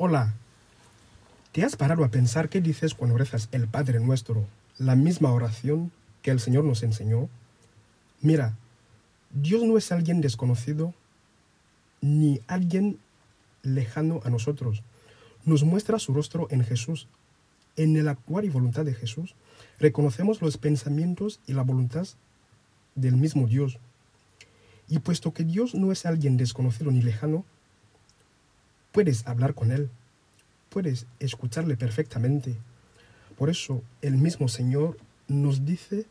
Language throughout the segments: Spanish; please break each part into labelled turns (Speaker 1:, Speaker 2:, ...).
Speaker 1: Hola, ¿te has parado a pensar qué dices cuando rezas el Padre Nuestro, la misma oración que el Señor nos enseñó? Mira, Dios no es alguien desconocido ni alguien lejano a nosotros. Nos muestra su rostro en Jesús. En el actuar y voluntad de Jesús, reconocemos los pensamientos y la voluntad del mismo Dios. Y puesto que Dios no es alguien desconocido ni lejano, puedes hablar con Él, puedes escucharle perfectamente. Por eso el mismo Señor nos dice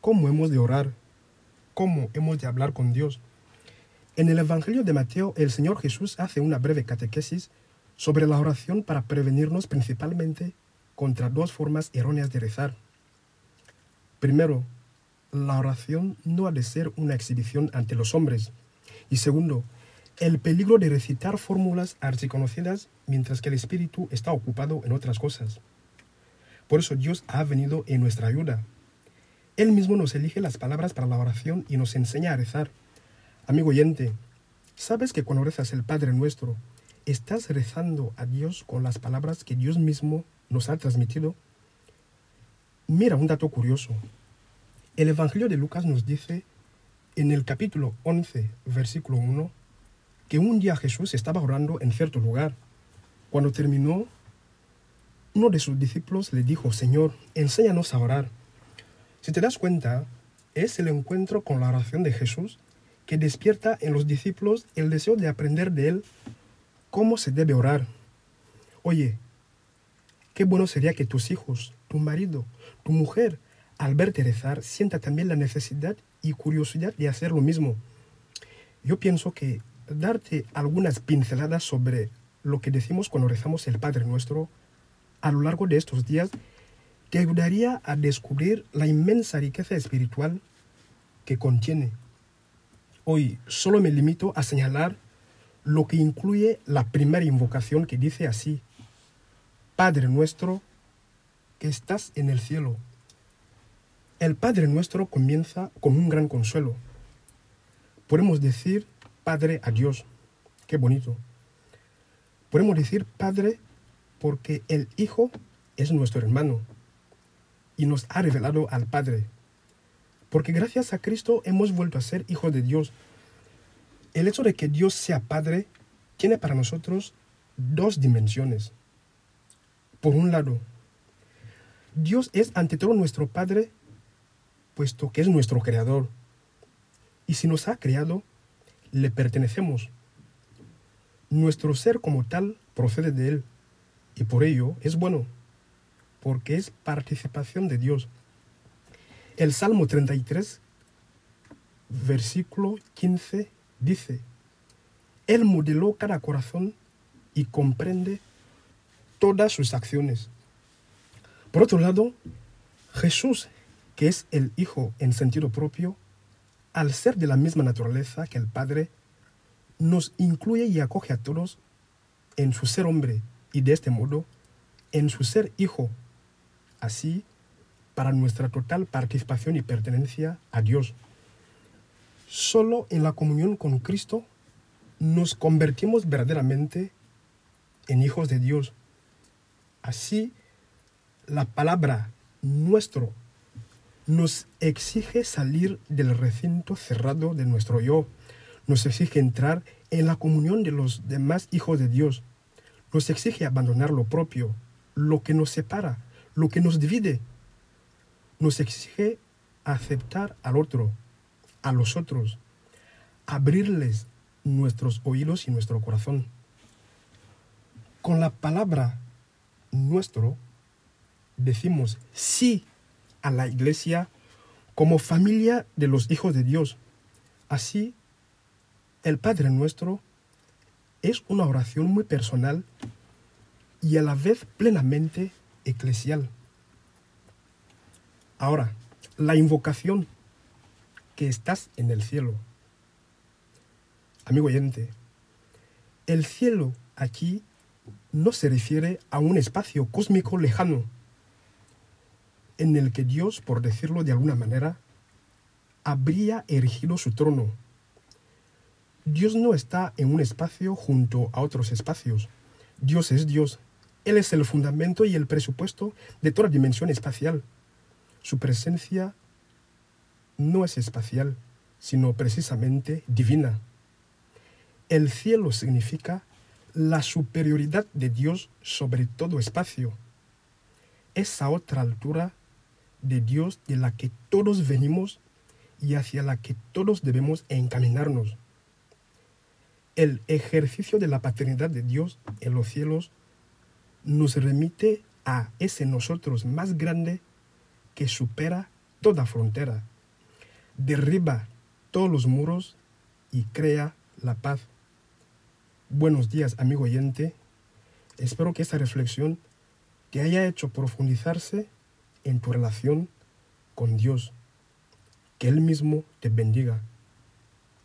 Speaker 1: cómo hemos de orar, cómo hemos de hablar con Dios. En el Evangelio de Mateo, el Señor Jesús hace una breve catequesis sobre la oración para prevenirnos principalmente contra dos formas erróneas de rezar. Primero, la oración no ha de ser una exhibición ante los hombres. Y segundo, el peligro de recitar fórmulas archiconocidas mientras que el espíritu está ocupado en otras cosas. Por eso Dios ha venido en nuestra ayuda. Él mismo nos elige las palabras para la oración y nos enseña a rezar. Amigo oyente, ¿sabes que cuando rezas el Padre nuestro, estás rezando a Dios con las palabras que Dios mismo nos ha transmitido? Mira un dato curioso. El Evangelio de Lucas nos dice en el capítulo 11, versículo 1, que un día Jesús estaba orando en cierto lugar. Cuando terminó, uno de sus discípulos le dijo, Señor, enséñanos a orar. Si te das cuenta, es el encuentro con la oración de Jesús que despierta en los discípulos el deseo de aprender de Él cómo se debe orar. Oye, qué bueno sería que tus hijos, tu marido, tu mujer, al verte rezar, sienta también la necesidad y curiosidad de hacer lo mismo. Yo pienso que darte algunas pinceladas sobre lo que decimos cuando rezamos el Padre Nuestro a lo largo de estos días te ayudaría a descubrir la inmensa riqueza espiritual que contiene. Hoy solo me limito a señalar lo que incluye la primera invocación que dice así, Padre nuestro que estás en el cielo el Padre nuestro comienza con un gran consuelo. Podemos decir Padre a Dios. Qué bonito. Podemos decir Padre porque el Hijo es nuestro hermano y nos ha revelado al Padre. Porque gracias a Cristo hemos vuelto a ser hijos de Dios. El hecho de que Dios sea Padre tiene para nosotros dos dimensiones. Por un lado, Dios es ante todo nuestro Padre puesto que es nuestro creador. Y si nos ha creado, le pertenecemos. Nuestro ser como tal procede de Él, y por ello es bueno, porque es participación de Dios. El Salmo 33, versículo 15, dice, Él modeló cada corazón y comprende todas sus acciones. Por otro lado, Jesús que es el Hijo en sentido propio, al ser de la misma naturaleza que el Padre, nos incluye y acoge a todos en su ser hombre y de este modo en su ser Hijo. Así, para nuestra total participación y pertenencia a Dios. Solo en la comunión con Cristo nos convertimos verdaderamente en hijos de Dios. Así, la palabra nuestro nos exige salir del recinto cerrado de nuestro yo, nos exige entrar en la comunión de los demás hijos de Dios, nos exige abandonar lo propio, lo que nos separa, lo que nos divide, nos exige aceptar al otro, a los otros, abrirles nuestros oídos y nuestro corazón. Con la palabra nuestro decimos sí a la iglesia como familia de los hijos de Dios. Así, el Padre nuestro es una oración muy personal y a la vez plenamente eclesial. Ahora, la invocación que estás en el cielo. Amigo oyente, el cielo aquí no se refiere a un espacio cósmico lejano en el que Dios, por decirlo de alguna manera, habría erigido su trono. Dios no está en un espacio junto a otros espacios. Dios es Dios. Él es el fundamento y el presupuesto de toda dimensión espacial. Su presencia no es espacial, sino precisamente divina. El cielo significa la superioridad de Dios sobre todo espacio. Esa otra altura de Dios de la que todos venimos y hacia la que todos debemos encaminarnos. El ejercicio de la paternidad de Dios en los cielos nos remite a ese nosotros más grande que supera toda frontera, derriba todos los muros y crea la paz. Buenos días, amigo oyente. Espero que esta reflexión te haya hecho profundizarse en tu relación con Dios. Que Él mismo te bendiga.